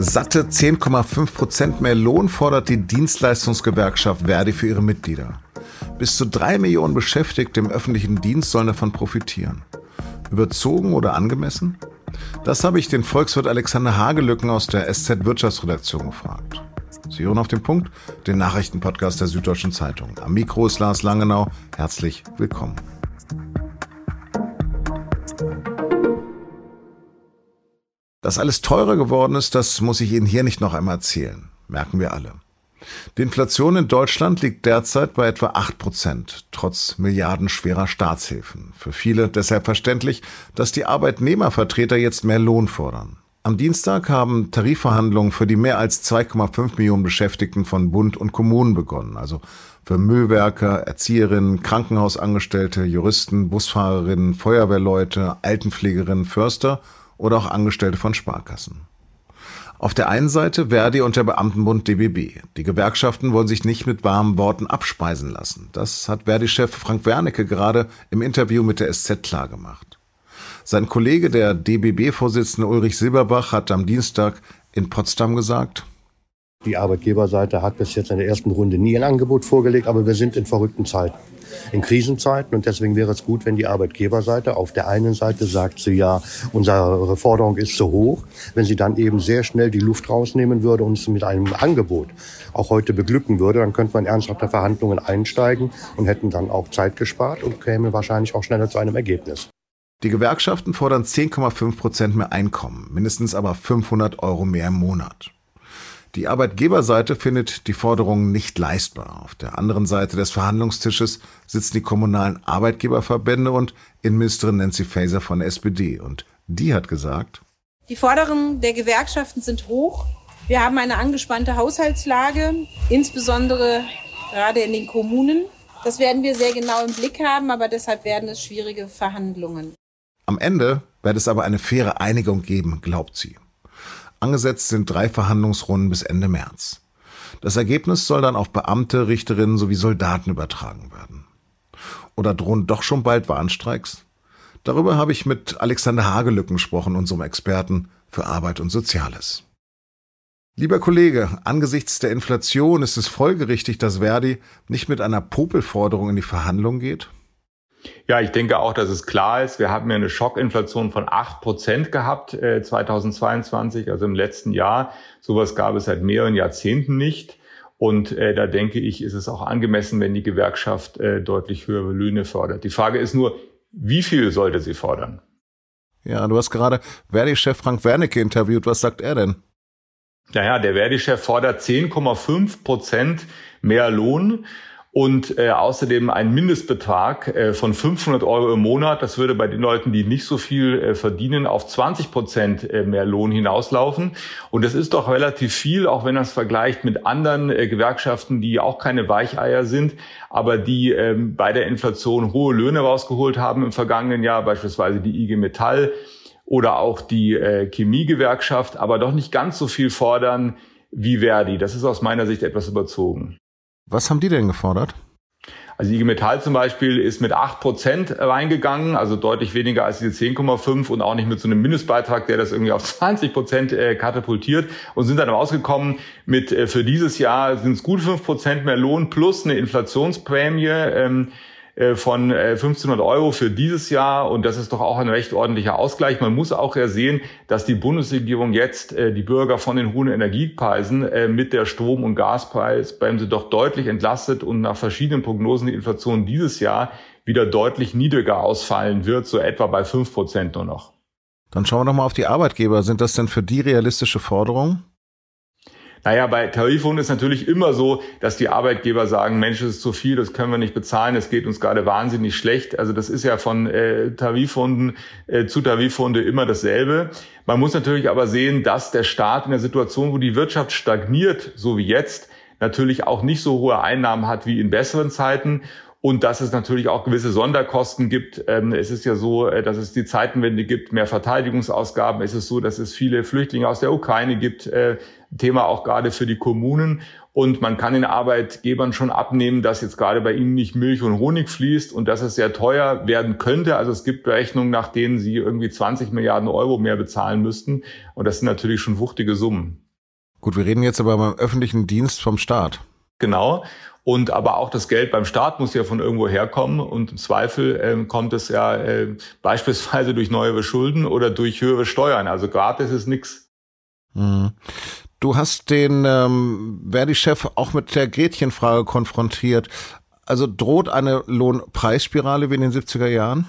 Satte 10,5 Prozent mehr Lohn fordert die Dienstleistungsgewerkschaft Verdi für ihre Mitglieder. Bis zu drei Millionen Beschäftigte im öffentlichen Dienst sollen davon profitieren. Überzogen oder angemessen? Das habe ich den Volkswirt Alexander Hagelücken aus der SZ Wirtschaftsredaktion gefragt. Sie hören auf den Punkt, den Nachrichtenpodcast der Süddeutschen Zeitung. Am Mikro ist Lars Langenau. Herzlich willkommen. Dass alles teurer geworden ist, das muss ich Ihnen hier nicht noch einmal erzählen. Merken wir alle. Die Inflation in Deutschland liegt derzeit bei etwa 8 Prozent, trotz milliardenschwerer Staatshilfen. Für viele deshalb verständlich, dass die Arbeitnehmervertreter jetzt mehr Lohn fordern. Am Dienstag haben Tarifverhandlungen für die mehr als 2,5 Millionen Beschäftigten von Bund und Kommunen begonnen, also für Müllwerker, Erzieherinnen, Krankenhausangestellte, Juristen, Busfahrerinnen, Feuerwehrleute, Altenpflegerinnen, Förster oder auch Angestellte von Sparkassen. Auf der einen Seite Verdi und der Beamtenbund DBB. Die Gewerkschaften wollen sich nicht mit warmen Worten abspeisen lassen. Das hat Verdi-Chef Frank Wernicke gerade im Interview mit der SZ klargemacht. Sein Kollege, der DBB-Vorsitzende Ulrich Silberbach, hat am Dienstag in Potsdam gesagt, die Arbeitgeberseite hat bis jetzt in der ersten Runde nie ein Angebot vorgelegt, aber wir sind in verrückten Zeiten, in Krisenzeiten und deswegen wäre es gut, wenn die Arbeitgeberseite auf der einen Seite sagt sie ja, unsere Forderung ist zu hoch, wenn sie dann eben sehr schnell die Luft rausnehmen würde und uns mit einem Angebot auch heute beglücken würde, dann könnte man ernsthafte Verhandlungen einsteigen und hätten dann auch Zeit gespart und kämen wahrscheinlich auch schneller zu einem Ergebnis. Die Gewerkschaften fordern 10,5 Prozent mehr Einkommen, mindestens aber 500 Euro mehr im Monat. Die Arbeitgeberseite findet die Forderungen nicht leistbar. Auf der anderen Seite des Verhandlungstisches sitzen die kommunalen Arbeitgeberverbände und Innenministerin Nancy Faeser von der SPD. Und die hat gesagt, die Forderungen der Gewerkschaften sind hoch. Wir haben eine angespannte Haushaltslage, insbesondere gerade in den Kommunen. Das werden wir sehr genau im Blick haben, aber deshalb werden es schwierige Verhandlungen. Am Ende wird es aber eine faire Einigung geben, glaubt sie. Angesetzt sind drei Verhandlungsrunden bis Ende März. Das Ergebnis soll dann auf Beamte, Richterinnen sowie Soldaten übertragen werden. Oder drohen doch schon bald Warnstreiks? Darüber habe ich mit Alexander Hagelücken gesprochen, unserem Experten für Arbeit und Soziales. Lieber Kollege, angesichts der Inflation ist es folgerichtig, dass Verdi nicht mit einer Popelforderung in die Verhandlung geht? Ja, ich denke auch, dass es klar ist. Wir haben ja eine Schockinflation von acht Prozent gehabt äh, 2022, also im letzten Jahr. Sowas gab es seit mehreren Jahrzehnten nicht. Und äh, da denke ich, ist es auch angemessen, wenn die Gewerkschaft äh, deutlich höhere Löhne fordert. Die Frage ist nur, wie viel sollte sie fordern? Ja, du hast gerade Verdi-Chef Frank Wernicke interviewt. Was sagt er denn? Naja, der Verdi-Chef fordert 10,5 Prozent mehr Lohn und äh, außerdem ein Mindestbetrag äh, von 500 Euro im Monat. Das würde bei den Leuten, die nicht so viel äh, verdienen, auf 20 Prozent äh, mehr Lohn hinauslaufen. Und das ist doch relativ viel, auch wenn man es vergleicht mit anderen äh, Gewerkschaften, die auch keine Weicheier sind, aber die ähm, bei der Inflation hohe Löhne rausgeholt haben im vergangenen Jahr, beispielsweise die IG Metall oder auch die äh, Chemiegewerkschaft, aber doch nicht ganz so viel fordern wie Verdi. Das ist aus meiner Sicht etwas überzogen. Was haben die denn gefordert? Also IG Metall zum Beispiel ist mit 8% reingegangen, also deutlich weniger als diese 10,5 und auch nicht mit so einem Mindestbeitrag, der das irgendwie auf 20% äh, katapultiert und sind dann rausgekommen mit äh, für dieses Jahr sind es gut 5% mehr Lohn plus eine Inflationsprämie. Äh, von 1500 äh, Euro für dieses Jahr und das ist doch auch ein recht ordentlicher Ausgleich. Man muss auch ja sehen, dass die Bundesregierung jetzt äh, die Bürger von den hohen Energiepreisen mit der Strom- und Gaspreisbremse doch deutlich entlastet und nach verschiedenen Prognosen die Inflation dieses Jahr wieder deutlich niedriger ausfallen wird, so etwa bei fünf Prozent nur noch. Dann schauen wir doch mal auf die Arbeitgeber. Sind das denn für die realistische Forderungen? Naja, bei Tarifhunden ist natürlich immer so, dass die Arbeitgeber sagen, Mensch, das ist zu viel, das können wir nicht bezahlen, es geht uns gerade wahnsinnig schlecht. Also das ist ja von äh, Tarifhunden äh, zu Tarifhunde immer dasselbe. Man muss natürlich aber sehen, dass der Staat in der Situation, wo die Wirtschaft stagniert, so wie jetzt, natürlich auch nicht so hohe Einnahmen hat wie in besseren Zeiten und dass es natürlich auch gewisse Sonderkosten gibt. Ähm, es ist ja so, äh, dass es die Zeitenwende gibt, mehr Verteidigungsausgaben. Es ist so, dass es viele Flüchtlinge aus der Ukraine gibt. Äh, Thema auch gerade für die Kommunen. Und man kann den Arbeitgebern schon abnehmen, dass jetzt gerade bei ihnen nicht Milch und Honig fließt und dass es sehr teuer werden könnte. Also es gibt Berechnungen, nach denen sie irgendwie 20 Milliarden Euro mehr bezahlen müssten. Und das sind natürlich schon wuchtige Summen. Gut, wir reden jetzt aber beim öffentlichen Dienst vom Staat. Genau. Und aber auch das Geld beim Staat muss ja von irgendwo herkommen. Und im Zweifel ähm, kommt es ja äh, beispielsweise durch neue Schulden oder durch höhere Steuern. Also gratis ist nichts. Mhm. Du hast den ähm, Verdi-Chef auch mit der Gretchenfrage konfrontiert. Also droht eine Lohnpreisspirale wie in den 70er Jahren?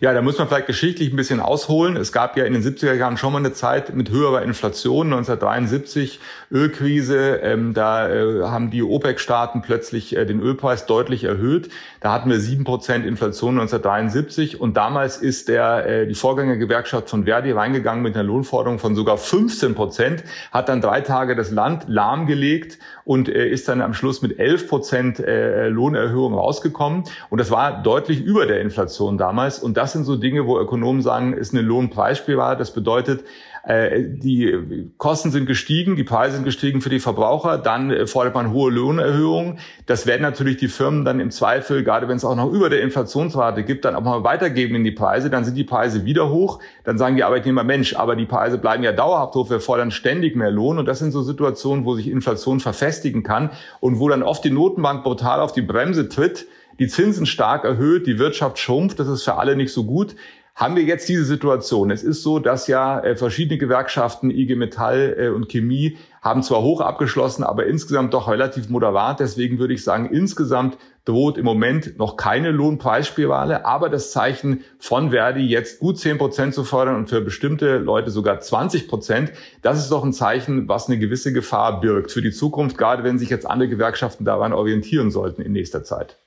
Ja, da muss man vielleicht geschichtlich ein bisschen ausholen. Es gab ja in den 70er Jahren schon mal eine Zeit mit höherer Inflation, 1973 Ölkrise. Ähm, da äh, haben die OPEC-Staaten plötzlich äh, den Ölpreis deutlich erhöht. Da hatten wir sieben Prozent Inflation 1973 und damals ist der äh, die Vorgängergewerkschaft von Verdi reingegangen mit einer Lohnforderung von sogar 15 Prozent, hat dann drei Tage das Land lahmgelegt und äh, ist dann am Schluss mit 11 Prozent äh, Lohnerhöhung rausgekommen. Und das war deutlich über der Inflation damals. Und das sind so Dinge, wo Ökonomen sagen, ist eine Lohnpreisspirale. Das bedeutet, äh, die Kosten sind gestiegen, die Preise sind gestiegen für die Verbraucher, dann fordert man hohe Lohnerhöhungen. Das werden natürlich die Firmen dann im Zweifel, gerade wenn es auch noch über der Inflationsrate gibt, dann auch mal weitergeben in die Preise. Dann sind die Preise wieder hoch. Dann sagen die Arbeitnehmer, Mensch, aber die Preise bleiben ja dauerhaft hoch, wir fordern ständig mehr Lohn. Und das sind so Situationen, wo sich Inflation verfestigen kann und wo dann oft die Notenbank brutal auf die Bremse tritt die Zinsen stark erhöht, die Wirtschaft schrumpft, das ist für alle nicht so gut haben wir jetzt diese Situation. Es ist so, dass ja äh, verschiedene Gewerkschaften, IG Metall äh, und Chemie, haben zwar hoch abgeschlossen, aber insgesamt doch relativ moderat. Deswegen würde ich sagen, insgesamt droht im Moment noch keine Lohnpreisspirale, aber das Zeichen von Verdi, jetzt gut 10 Prozent zu fordern und für bestimmte Leute sogar 20 Prozent, das ist doch ein Zeichen, was eine gewisse Gefahr birgt für die Zukunft, gerade wenn sich jetzt andere Gewerkschaften daran orientieren sollten in nächster Zeit.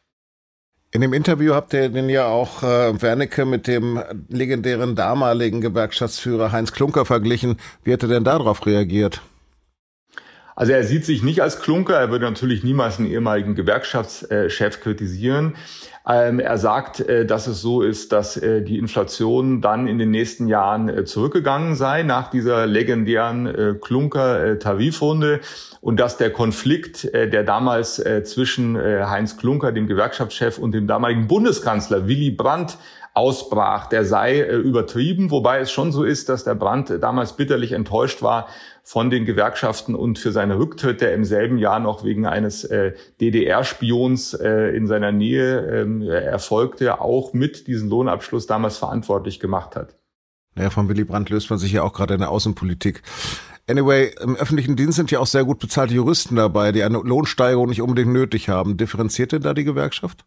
In dem Interview habt ihr den ja auch äh, Wernicke mit dem legendären damaligen Gewerkschaftsführer Heinz Klunker verglichen. Wie hat er denn darauf reagiert? Also er sieht sich nicht als Klunker, er würde natürlich niemals einen ehemaligen Gewerkschaftschef kritisieren. Ähm, er sagt, äh, dass es so ist, dass äh, die Inflation dann in den nächsten Jahren äh, zurückgegangen sei nach dieser legendären Klunker-Tarifrunde und dass der Konflikt, der damals zwischen Heinz Klunker, dem Gewerkschaftschef, und dem damaligen Bundeskanzler Willy Brandt ausbrach, der sei übertrieben, wobei es schon so ist, dass der Brandt damals bitterlich enttäuscht war von den Gewerkschaften und für seine Rücktritt, der im selben Jahr noch wegen eines äh, DDR-Spions äh, in seiner Nähe ähm, erfolgte, auch mit diesem Lohnabschluss damals verantwortlich gemacht hat. Naja, von Willy Brandt löst man sich ja auch gerade in der Außenpolitik. Anyway, im öffentlichen Dienst sind ja auch sehr gut bezahlte Juristen dabei, die eine Lohnsteigerung nicht unbedingt nötig haben. Differenziert denn da die Gewerkschaft?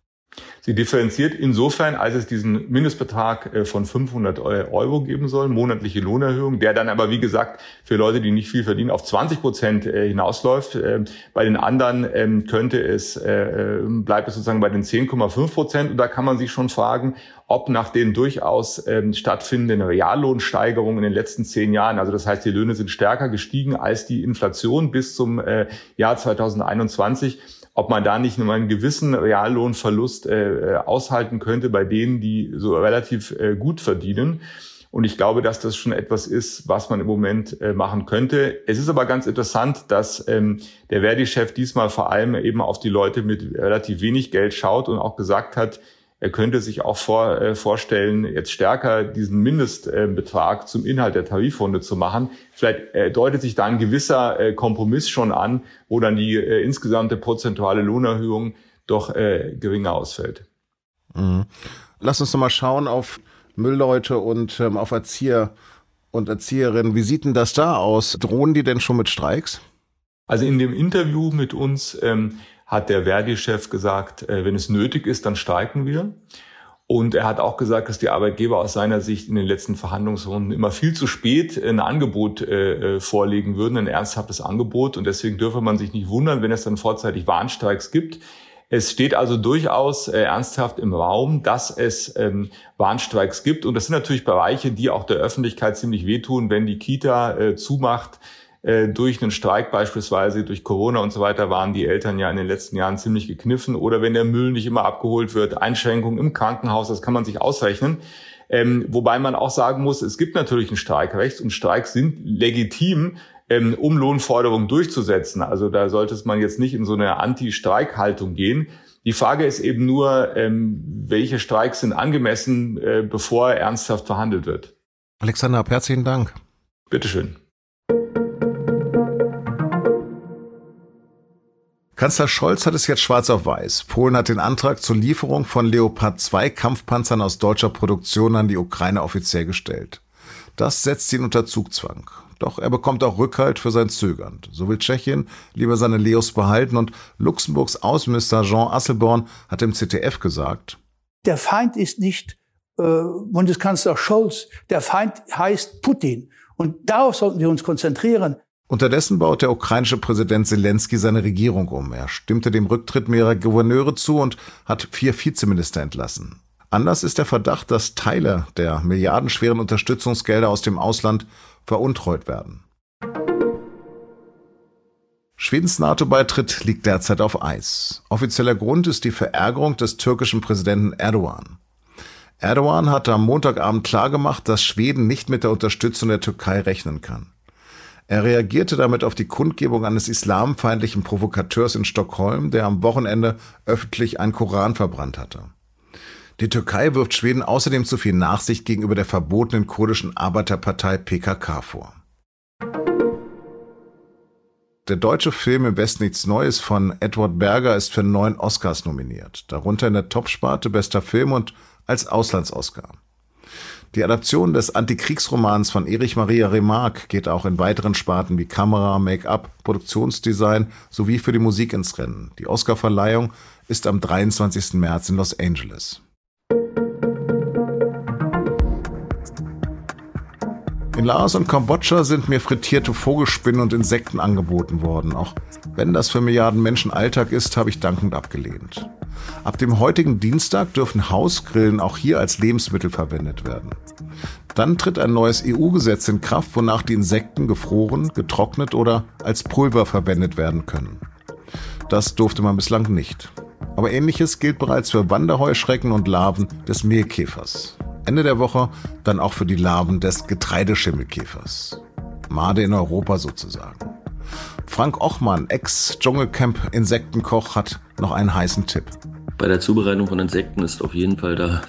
Sie differenziert insofern, als es diesen Mindestbetrag äh, von 500 Euro geben soll, monatliche Lohnerhöhung, der dann aber, wie gesagt, für Leute, die nicht viel verdienen, auf 20 Prozent äh, hinausläuft. Ähm, bei den anderen ähm, könnte es, äh, bleibt es sozusagen bei den 10,5 Prozent. Und da kann man sich schon fragen, ob nach den durchaus ähm, stattfindenden Reallohnsteigerungen in den letzten zehn Jahren, also das heißt, die Löhne sind stärker gestiegen als die Inflation bis zum Jahr 2021, ob man da nicht nur einen gewissen Reallohnverlust äh, äh, aushalten könnte bei denen, die so relativ äh, gut verdienen. Und ich glaube, dass das schon etwas ist, was man im Moment äh, machen könnte. Es ist aber ganz interessant, dass ähm, der Verdi-Chef diesmal vor allem eben auf die Leute mit relativ wenig Geld schaut und auch gesagt hat, er könnte sich auch vor, äh, vorstellen, jetzt stärker diesen Mindestbetrag äh, zum Inhalt der Tarifrunde zu machen. Vielleicht äh, deutet sich da ein gewisser äh, Kompromiss schon an, wo dann die äh, insgesamte prozentuale Lohnerhöhung doch äh, geringer ausfällt. Mhm. Lass uns noch mal schauen auf Müllleute und ähm, auf Erzieher und Erzieherinnen. Wie sieht denn das da aus? Drohen die denn schon mit Streiks? Also in dem Interview mit uns ähm, hat der Verdi-Chef gesagt, äh, wenn es nötig ist, dann streiken wir. Und er hat auch gesagt, dass die Arbeitgeber aus seiner Sicht in den letzten Verhandlungsrunden immer viel zu spät ein Angebot äh, äh, vorlegen würden, ein ernsthaftes Angebot. Und deswegen dürfe man sich nicht wundern, wenn es dann vorzeitig Warnstreiks gibt. Es steht also durchaus äh, ernsthaft im Raum, dass es ähm, Warnstreiks gibt. Und das sind natürlich Bereiche, die auch der Öffentlichkeit ziemlich wehtun, wenn die Kita äh, zumacht äh, durch einen Streik beispielsweise, durch Corona und so weiter, waren die Eltern ja in den letzten Jahren ziemlich gekniffen. Oder wenn der Müll nicht immer abgeholt wird, Einschränkungen im Krankenhaus, das kann man sich ausrechnen. Ähm, wobei man auch sagen muss, es gibt natürlich ein Streikrecht und Streiks sind legitim, ähm, um Lohnforderungen durchzusetzen. Also da sollte man jetzt nicht in so eine Anti-Streik-Haltung gehen. Die Frage ist eben nur, ähm, welche Streiks sind angemessen, äh, bevor ernsthaft verhandelt wird. Alexander, herzlichen Dank. Bitteschön. Kanzler Scholz hat es jetzt schwarz auf weiß. Polen hat den Antrag zur Lieferung von Leopard 2 Kampfpanzern aus deutscher Produktion an die Ukraine offiziell gestellt. Das setzt ihn unter Zugzwang. Doch er bekommt auch Rückhalt für sein Zögern. So will Tschechien lieber seine Leos behalten und Luxemburgs Außenminister Jean Asselborn hat im ZDF gesagt, der Feind ist nicht äh, Bundeskanzler Scholz, der Feind heißt Putin. Und darauf sollten wir uns konzentrieren. Unterdessen baut der ukrainische Präsident Zelensky seine Regierung um. Er stimmte dem Rücktritt mehrerer Gouverneure zu und hat vier Vizeminister entlassen. Anders ist der Verdacht, dass Teile der milliardenschweren Unterstützungsgelder aus dem Ausland veruntreut werden. Schwedens NATO-Beitritt liegt derzeit auf Eis. Offizieller Grund ist die Verärgerung des türkischen Präsidenten Erdogan. Erdogan hatte am Montagabend klargemacht, dass Schweden nicht mit der Unterstützung der Türkei rechnen kann. Er reagierte damit auf die Kundgebung eines islamfeindlichen Provokateurs in Stockholm, der am Wochenende öffentlich einen Koran verbrannt hatte. Die Türkei wirft Schweden außerdem zu viel Nachsicht gegenüber der verbotenen kurdischen Arbeiterpartei PKK vor. Der deutsche Film Im Westen nichts Neues von Edward Berger ist für neun Oscars nominiert, darunter in der Topsparte Bester Film und als Auslands-Oscar. Die Adaption des Antikriegsromans von Erich Maria Remarque geht auch in weiteren Sparten wie Kamera, Make-up, Produktionsdesign sowie für die Musik ins Rennen. Die Oscarverleihung ist am 23. März in Los Angeles. In Laos und Kambodscha sind mir frittierte Vogelspinnen und Insekten angeboten worden. Auch wenn das für Milliarden Menschen Alltag ist, habe ich dankend abgelehnt. Ab dem heutigen Dienstag dürfen Hausgrillen auch hier als Lebensmittel verwendet werden. Dann tritt ein neues EU-Gesetz in Kraft, wonach die Insekten gefroren, getrocknet oder als Pulver verwendet werden können. Das durfte man bislang nicht. Aber ähnliches gilt bereits für Wanderheuschrecken und Larven des Mehlkäfers. Ende der Woche dann auch für die Larven des Getreideschimmelkäfers. Made in Europa sozusagen. Frank Ochmann, Ex-Dschungelcamp-Insektenkoch, hat noch einen heißen Tipp. Bei der Zubereitung von Insekten ist auf jeden Fall da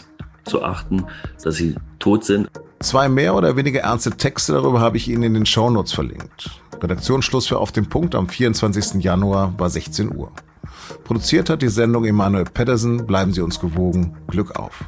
zu achten, dass sie tot sind. Zwei mehr oder weniger ernste Texte darüber habe ich Ihnen in den Shownotes verlinkt. Redaktionsschluss für Auf den Punkt am 24. Januar war 16 Uhr. Produziert hat die Sendung Emanuel Pedersen. Bleiben Sie uns gewogen. Glück auf.